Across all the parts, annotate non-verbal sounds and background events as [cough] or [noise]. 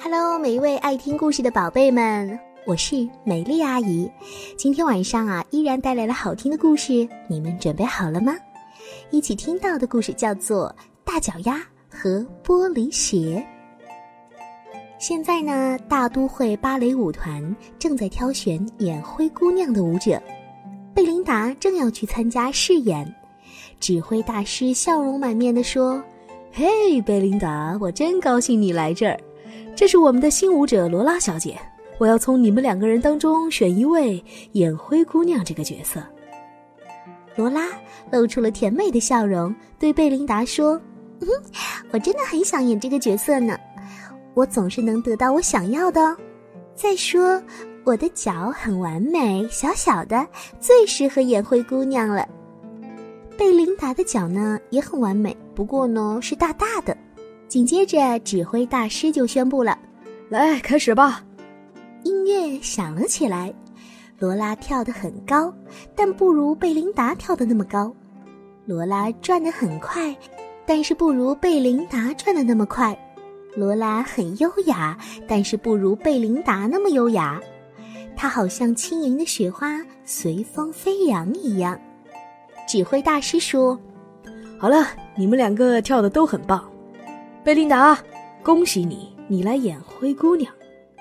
Hello，每一位爱听故事的宝贝们，我是美丽阿姨。今天晚上啊，依然带来了好听的故事，你们准备好了吗？一起听到的故事叫做《大脚丫和玻璃鞋》。现在呢，大都会芭蕾舞团正在挑选演灰姑娘的舞者，贝琳达正要去参加试演。指挥大师笑容满面地说：“嘿，贝琳达，我真高兴你来这儿。这是我们的新舞者罗拉小姐，我要从你们两个人当中选一位演灰姑娘这个角色。”罗拉露出了甜美的笑容，对贝琳达说：“嗯，我真的很想演这个角色呢，我总是能得到我想要的哦。再说，我的脚很完美，小小的，最适合演灰姑娘了。”贝琳达的脚呢也很完美，不过呢是大大的。紧接着，指挥大师就宣布了：“来，开始吧！”音乐响了起来。罗拉跳得很高，但不如贝琳达跳得那么高。罗拉转得很快，但是不如贝琳达转得那么快。罗拉很优雅，但是不如贝琳达那么优雅。她好像轻盈的雪花随风飞扬一样。指挥大师说：“好了，你们两个跳的都很棒，贝琳达，恭喜你，你来演灰姑娘。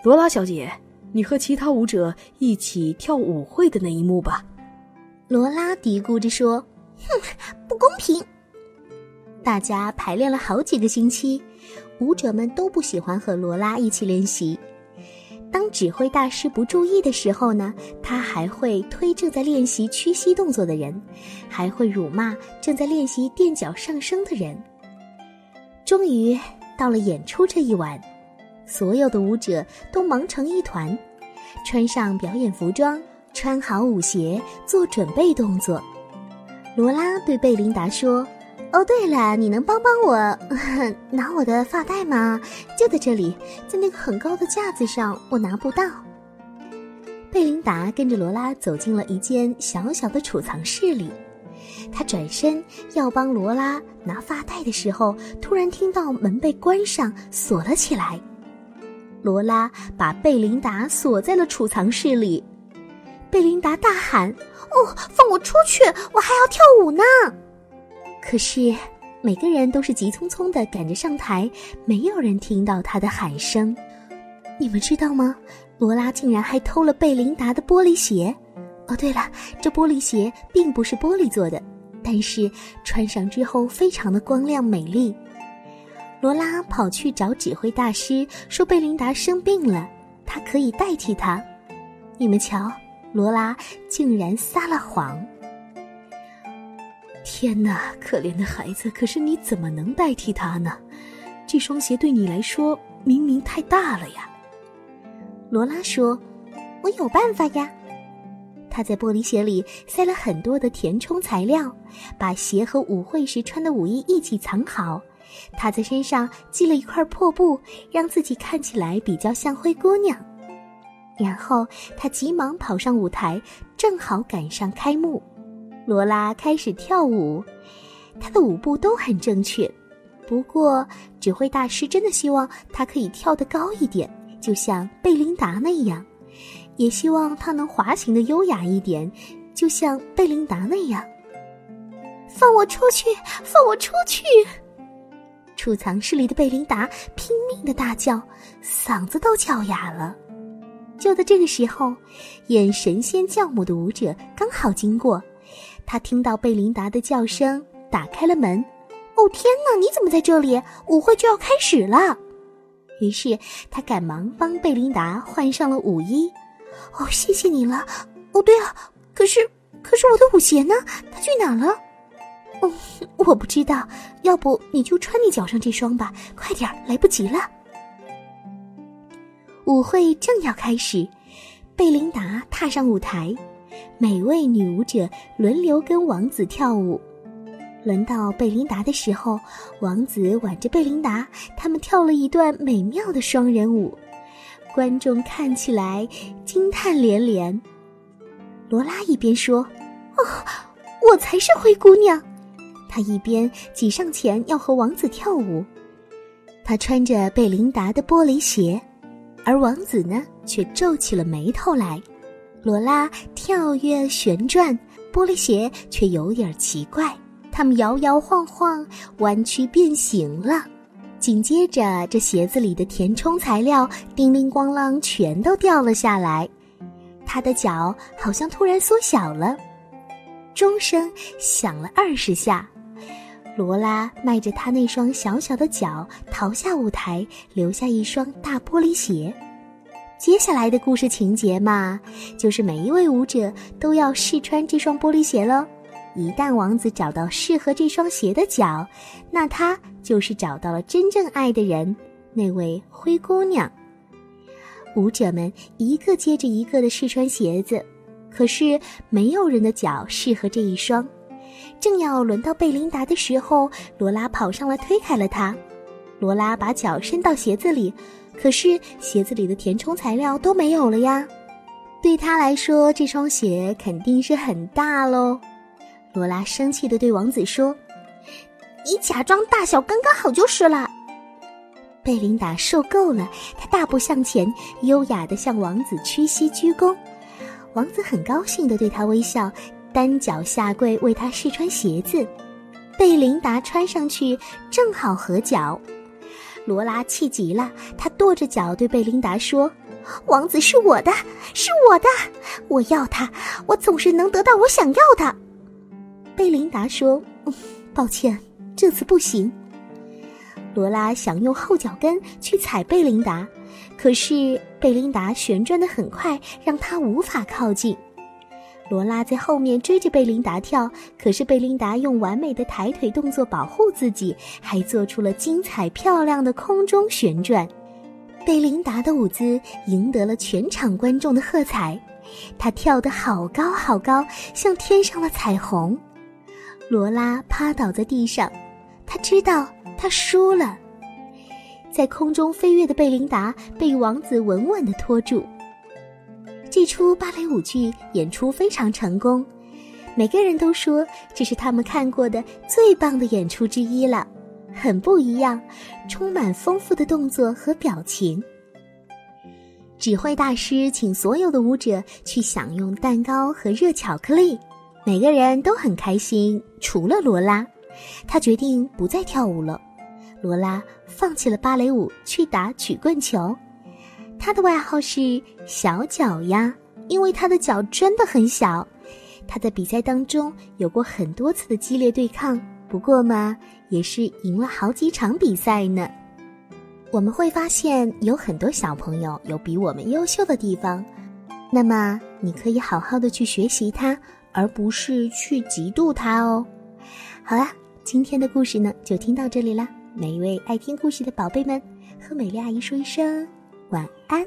罗拉小姐，你和其他舞者一起跳舞会的那一幕吧。”罗拉嘀咕着说：“哼，不公平。”大家排练了好几个星期，舞者们都不喜欢和罗拉一起练习。当指挥大师不注意的时候呢，他还会推正在练习屈膝动作的人，还会辱骂正在练习垫脚上升的人。终于到了演出这一晚，所有的舞者都忙成一团，穿上表演服装，穿好舞鞋，做准备动作。罗拉对贝琳达说。哦，对了，你能帮帮我 [laughs] 拿我的发带吗？就在这里，在那个很高的架子上，我拿不到。贝琳达跟着罗拉走进了一间小小的储藏室里，他转身要帮罗拉拿发带的时候，突然听到门被关上，锁了起来。罗拉把贝琳达锁在了储藏室里，贝琳达大喊：“哦，放我出去！我还要跳舞呢！”可是，每个人都是急匆匆的赶着上台，没有人听到他的喊声。你们知道吗？罗拉竟然还偷了贝琳达的玻璃鞋。哦，对了，这玻璃鞋并不是玻璃做的，但是穿上之后非常的光亮美丽。罗拉跑去找指挥大师，说贝琳达生病了，他可以代替她。你们瞧，罗拉竟然撒了谎。天哪，可怜的孩子！可是你怎么能代替他呢？这双鞋对你来说明明太大了呀。罗拉说：“我有办法呀。”他在玻璃鞋里塞了很多的填充材料，把鞋和舞会时穿的舞衣一起藏好。他在身上系了一块破布，让自己看起来比较像灰姑娘。然后他急忙跑上舞台，正好赶上开幕。罗拉开始跳舞，她的舞步都很正确。不过，指挥大师真的希望她可以跳得高一点，就像贝琳达那样；也希望他能滑行的优雅一点，就像贝琳达那样。放我出去！放我出去！储藏室里的贝琳达拼命的大叫，嗓子都叫哑了。就在这个时候，演神仙教母的舞者刚好经过。他听到贝琳达的叫声，打开了门。哦天哪，你怎么在这里？舞会就要开始了。于是他赶忙帮贝琳达换上了舞衣。哦，谢谢你了。哦，对了，可是可是我的舞鞋呢？它去哪了？哦，我不知道。要不你就穿你脚上这双吧，快点来不及了。舞会正要开始，贝琳达踏上舞台。每位女舞者轮流跟王子跳舞，轮到贝琳达的时候，王子挽着贝琳达，他们跳了一段美妙的双人舞，观众看起来惊叹连连。罗拉一边说：“哦，我才是灰姑娘。”她一边挤上前要和王子跳舞。她穿着贝琳达的玻璃鞋，而王子呢，却皱起了眉头来。罗拉跳跃旋转，玻璃鞋却有点奇怪，它们摇摇晃晃，弯曲变形了。紧接着，这鞋子里的填充材料叮铃咣啷全都掉了下来，他的脚好像突然缩小了。钟声响了二十下，罗拉迈着她那双小小的脚逃下舞台，留下一双大玻璃鞋。接下来的故事情节嘛，就是每一位舞者都要试穿这双玻璃鞋喽。一旦王子找到适合这双鞋的脚，那他就是找到了真正爱的人，那位灰姑娘。舞者们一个接着一个的试穿鞋子，可是没有人的脚适合这一双。正要轮到贝琳达的时候，罗拉跑上来推开了她。罗拉把脚伸到鞋子里。可是鞋子里的填充材料都没有了呀，对他来说，这双鞋肯定是很大喽。罗拉生气地对王子说：“你假装大小刚刚好就是了。”贝琳达受够了，她大步向前，优雅地向王子屈膝鞠躬。王子很高兴地对她微笑，单脚下跪为她试穿鞋子。贝琳达穿上去正好合脚。罗拉气极了，她跺着脚对贝琳达说：“王子是我的，是我的，我要他，我总是能得到我想要的。”贝琳达说：“ [laughs] 抱歉，这次不行。”罗拉想用后脚跟去踩贝琳达，可是贝琳达旋转的很快，让她无法靠近。罗拉在后面追着贝琳达跳，可是贝琳达用完美的抬腿动作保护自己，还做出了精彩漂亮的空中旋转。贝琳达的舞姿赢得了全场观众的喝彩，她跳得好高好高，像天上的彩虹。罗拉趴倒在地上，他知道他输了。在空中飞跃的贝琳达被王子稳稳地拖住。这出芭蕾舞剧演出非常成功，每个人都说这是他们看过的最棒的演出之一了，很不一样，充满丰富的动作和表情。指挥大师请所有的舞者去享用蛋糕和热巧克力，每个人都很开心，除了罗拉，他决定不再跳舞了。罗拉放弃了芭蕾舞，去打曲棍球。他的外号是小脚丫，因为他的脚真的很小。他在比赛当中有过很多次的激烈对抗，不过嘛，也是赢了好几场比赛呢。我们会发现有很多小朋友有比我们优秀的地方，那么你可以好好的去学习他，而不是去嫉妒他哦。好啦，今天的故事呢就听到这里了。每一位爱听故事的宝贝们，和美丽阿姨说一声。晚安。